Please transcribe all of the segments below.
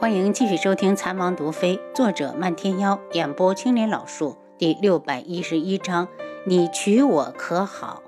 欢迎继续收听《残王毒妃》，作者漫天妖，演播青莲老树，第六百一十一章：你娶我可好？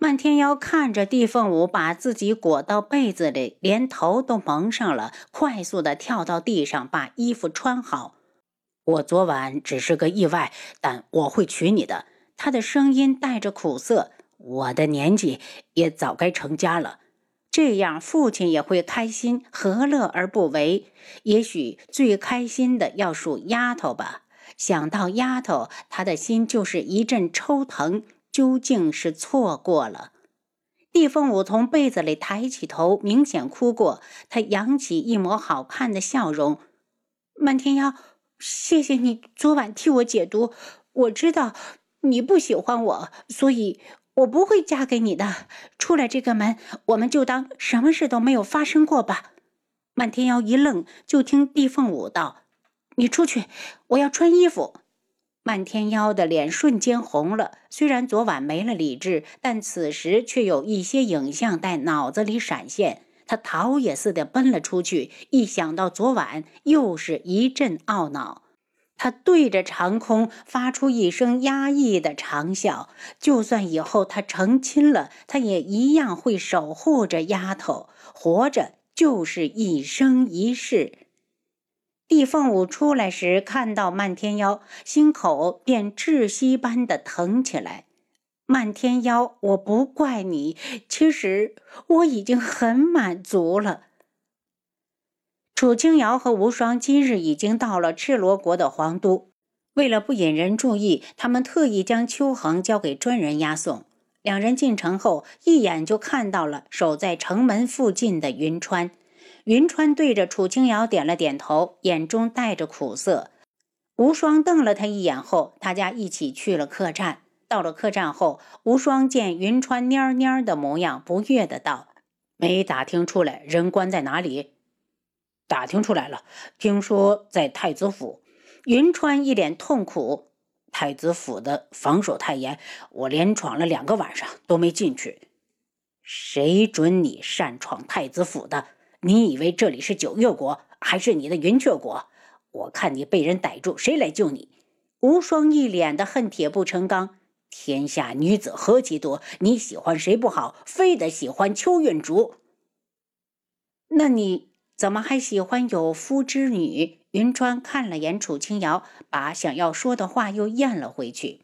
漫天妖看着地凤舞把自己裹到被子里，连头都蒙上了，快速的跳到地上，把衣服穿好。我昨晚只是个意外，但我会娶你的。他的声音带着苦涩。我的年纪也早该成家了。这样，父亲也会开心，何乐而不为？也许最开心的要数丫头吧。想到丫头，他的心就是一阵抽疼。究竟是错过了？地凤舞从被子里抬起头，明显哭过。他扬起一抹好看的笑容：“漫天妖，谢谢你昨晚替我解毒。我知道你不喜欢我，所以……”我不会嫁给你的。出了这个门，我们就当什么事都没有发生过吧。漫天妖一愣，就听地凤舞道：“你出去，我要穿衣服。”漫天妖的脸瞬间红了。虽然昨晚没了理智，但此时却有一些影像在脑子里闪现。他逃也似的奔了出去。一想到昨晚，又是一阵懊恼。他对着长空发出一声压抑的长啸。就算以后他成亲了，他也一样会守护着丫头。活着就是一生一世。地凤舞出来时，看到漫天妖，心口便窒息般的疼起来。漫天妖，我不怪你，其实我已经很满足了。楚清瑶和无双今日已经到了赤罗国的皇都，为了不引人注意，他们特意将秋恒交给专人押送。两人进城后，一眼就看到了守在城门附近的云川。云川对着楚清瑶点了点头，眼中带着苦涩。无双瞪了他一眼后，大家一起去了客栈。到了客栈后，无双见云川蔫蔫的模样，不悦的道：“没打听出来人关在哪里？”打听出来了，听说在太子府。云川一脸痛苦，太子府的防守太严，我连闯了两个晚上都没进去。谁准你擅闯太子府的？你以为这里是九月国，还是你的云雀国？我看你被人逮住，谁来救你？无双一脸的恨铁不成钢。天下女子何其多，你喜欢谁不好，非得喜欢邱韵竹？那你？怎么还喜欢有夫之女？云川看了眼楚清瑶，把想要说的话又咽了回去。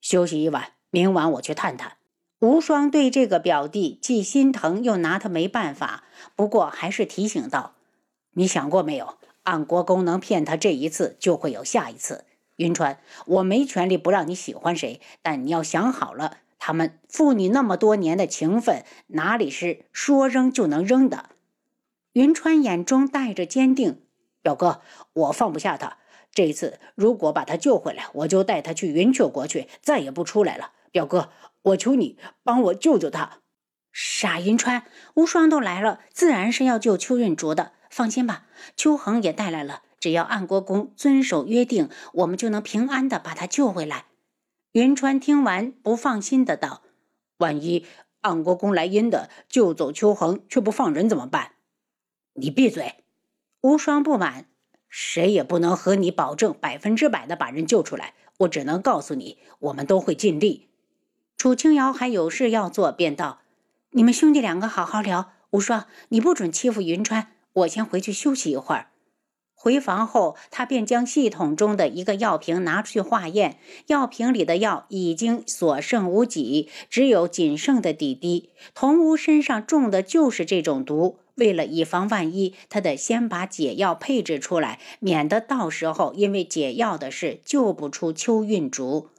休息一晚，明晚我去探探。无双对这个表弟既心疼又拿他没办法，不过还是提醒道：“你想过没有？按国公能骗他这一次，就会有下一次。云川，我没权利不让你喜欢谁，但你要想好了。”他们父女那么多年的情分，哪里是说扔就能扔的？云川眼中带着坚定，表哥，我放不下他。这次如果把他救回来，我就带他去云雀国去，再也不出来了。表哥，我求你帮我救救他。傻云川，无双都来了，自然是要救邱运竹的。放心吧，邱恒也带来了，只要暗国公遵守约定，我们就能平安的把他救回来。云川听完，不放心的道：“万一安国公来阴的，救走秋恒却不放人怎么办？”你闭嘴！无双不满，谁也不能和你保证百分之百的把人救出来。我只能告诉你，我们都会尽力。楚清瑶还有事要做，便道：“你们兄弟两个好好聊。无双，你不准欺负云川，我先回去休息一会儿。”回房后，他便将系统中的一个药瓶拿出去化验，药瓶里的药已经所剩无几，只有仅剩的几滴。童屋身上中的就是这种毒，为了以防万一，他得先把解药配置出来，免得到时候因为解药的事救不出邱运竹。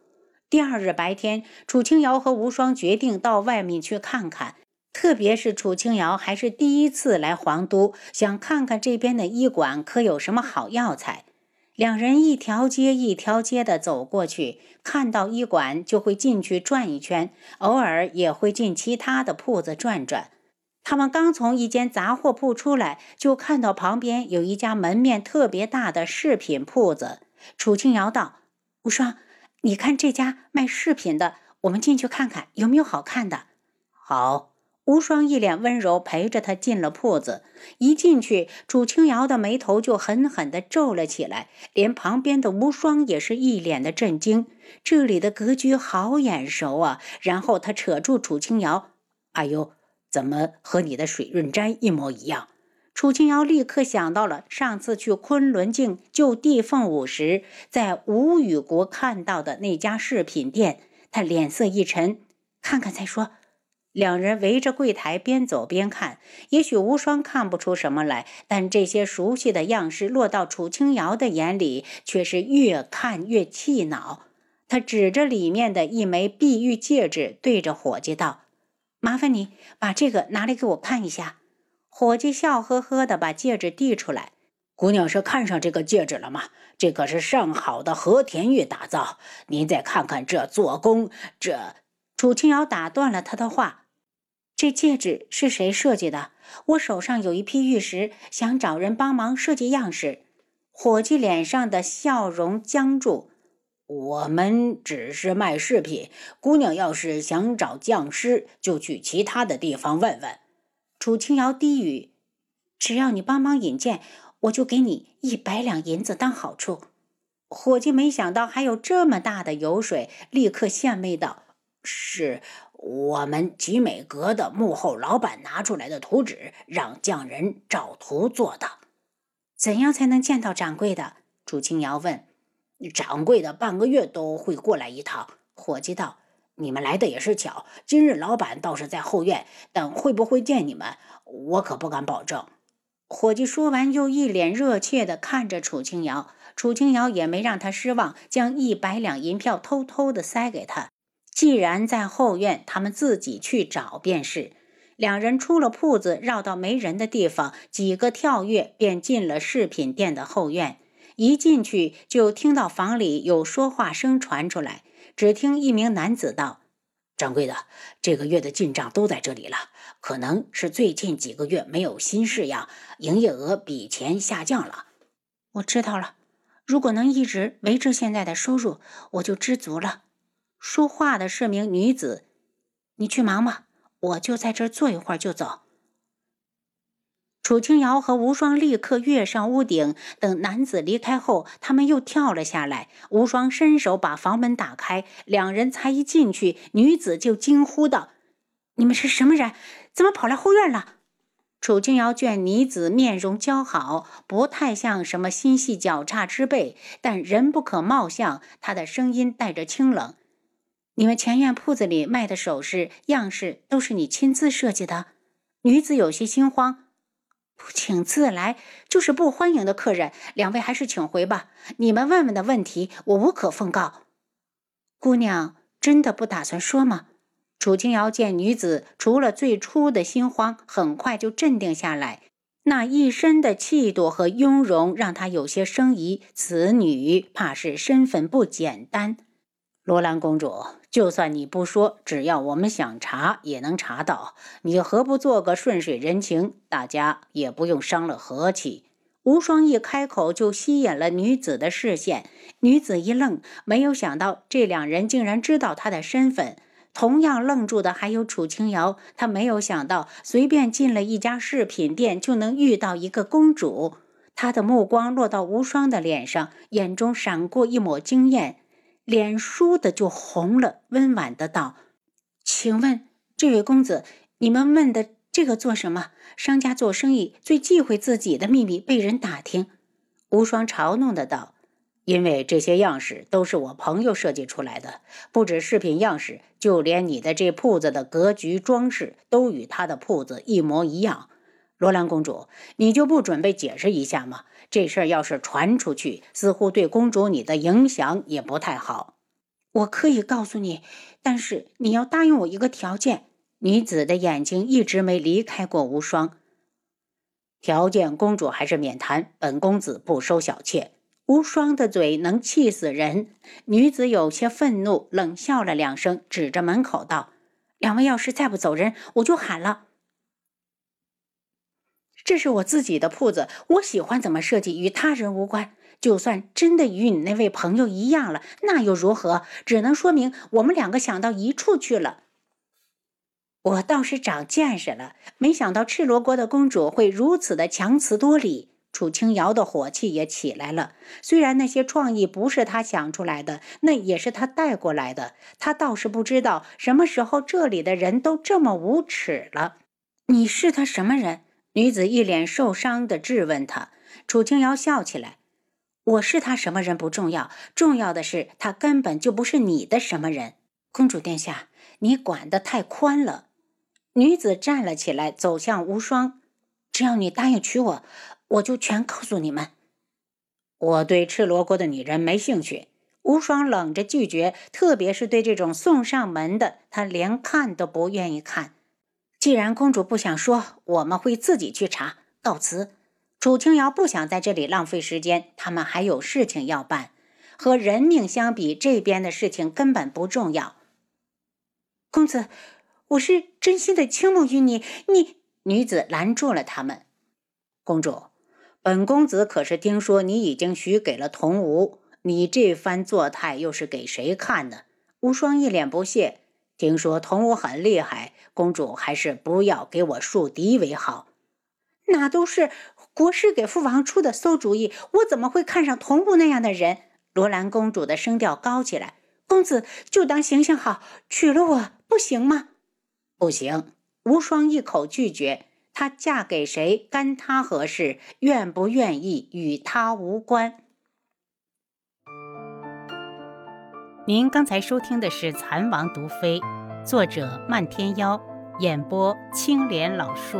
第二日白天，楚清瑶和无双决定到外面去看看。特别是楚清瑶还是第一次来皇都，想看看这边的医馆可有什么好药材。两人一条街一条街的走过去，看到医馆就会进去转一圈，偶尔也会进其他的铺子转转。他们刚从一间杂货铺出来，就看到旁边有一家门面特别大的饰品铺子。楚清瑶道：“无双，你看这家卖饰品的，我们进去看看有没有好看的。”好。无双一脸温柔，陪着他进了铺子。一进去，楚清瑶的眉头就狠狠地皱了起来，连旁边的无双也是一脸的震惊。这里的格局好眼熟啊！然后他扯住楚清瑶：“哎呦，怎么和你的水润斋一模一样？”楚清瑶立刻想到了上次去昆仑镜救地凤舞时，在吴语国看到的那家饰品店。他脸色一沉，看看再说。两人围着柜台边走边看，也许无双看不出什么来，但这些熟悉的样式落到楚清瑶的眼里，却是越看越气恼。他指着里面的一枚碧玉戒指，对着伙计道：“麻烦你把这个拿来给我看一下。”伙计笑呵呵地把戒指递出来：“姑娘是看上这个戒指了吗？这可是上好的和田玉打造。您再看看这做工，这……”楚清瑶打断了他的话。这戒指是谁设计的？我手上有一批玉石，想找人帮忙设计样式。伙计脸上的笑容僵住。我们只是卖饰品，姑娘要是想找匠师，就去其他的地方问问。楚清瑶低语：“只要你帮忙引荐，我就给你一百两银子当好处。”伙计没想到还有这么大的油水，立刻献媚道：“是。”我们集美阁的幕后老板拿出来的图纸，让匠人照图做的。怎样才能见到掌柜的？朱清瑶问。掌柜的半个月都会过来一趟。伙计道：“你们来的也是巧，今日老板倒是在后院，但会不会见你们，我可不敢保证。”伙计说完，又一脸热切地看着楚清瑶。楚清瑶也没让他失望，将一百两银票偷偷地塞给他。既然在后院，他们自己去找便是。两人出了铺子，绕到没人的地方，几个跳跃便进了饰品店的后院。一进去就听到房里有说话声传出来。只听一名男子道：“掌柜的，这个月的进账都在这里了。可能是最近几个月没有新式样，营业额比前下降了。”我知道了。如果能一直维持现在的收入，我就知足了。说话的是名女子，你去忙吧，我就在这儿坐一会儿就走。楚清瑶和无双立刻跃上屋顶，等男子离开后，他们又跳了下来。无双伸手把房门打开，两人才一进去，女子就惊呼道：“你们是什么人？怎么跑来后院了？”楚清瑶见女子面容姣好，不太像什么心细狡诈之辈，但人不可貌相。她的声音带着清冷。你们前院铺子里卖的首饰样式都是你亲自设计的？女子有些心慌，不请自来就是不欢迎的客人。两位还是请回吧。你们问问的问题，我无可奉告。姑娘真的不打算说吗？楚清瑶见女子除了最初的心慌，很快就镇定下来，那一身的气度和雍容让她有些生疑。此女怕是身份不简单。罗兰公主。就算你不说，只要我们想查，也能查到。你何不做个顺水人情？大家也不用伤了和气。无双一开口，就吸引了女子的视线。女子一愣，没有想到这两人竟然知道她的身份。同样愣住的还有楚清瑶，她没有想到随便进了一家饰品店，就能遇到一个公主。她的目光落到无双的脸上，眼中闪过一抹惊艳。脸倏的就红了，温婉的道：“请问这位公子，你们问的这个做什么？商家做生意最忌讳自己的秘密被人打听。”无双嘲弄的道：“因为这些样式都是我朋友设计出来的，不止饰品样式，就连你的这铺子的格局装饰都与他的铺子一模一样。”罗兰公主，你就不准备解释一下吗？这事儿要是传出去，似乎对公主你的影响也不太好。我可以告诉你，但是你要答应我一个条件。女子的眼睛一直没离开过无双。条件，公主还是免谈。本公子不收小妾。无双的嘴能气死人。女子有些愤怒，冷笑了两声，指着门口道：“两位要是再不走人，我就喊了。”这是我自己的铺子，我喜欢怎么设计与他人无关。就算真的与你那位朋友一样了，那又如何？只能说明我们两个想到一处去了。我倒是长见识了，没想到赤罗国的公主会如此的强词夺理。楚清瑶的火气也起来了。虽然那些创意不是他想出来的，那也是他带过来的。他倒是不知道什么时候这里的人都这么无耻了。你是他什么人？女子一脸受伤的质问他。楚清瑶笑起来：“我是他什么人不重要，重要的是他根本就不是你的什么人。”公主殿下，你管得太宽了。女子站了起来，走向无双。只要你答应娶我，我就全告诉你们。我对赤罗国的女人没兴趣。无双冷着拒绝，特别是对这种送上门的，他连看都不愿意看。既然公主不想说，我们会自己去查。告辞。楚清瑶不想在这里浪费时间，他们还有事情要办。和人命相比，这边的事情根本不重要。公子。我是真心的倾慕于你，你女子拦住了他们。公主，本公子可是听说你已经许给了童无，你这番作态又是给谁看的？无双一脸不屑。听说童无很厉害，公主还是不要给我树敌为好。那都是国师给父王出的馊主意，我怎么会看上童无那样的人？罗兰公主的声调高起来。公子就当行行好，娶了我不行吗？不行，无双一口拒绝。她嫁给谁，干她何事？愿不愿意，与她无关。您刚才收听的是《蚕王毒妃》，作者漫天妖，演播青莲老树。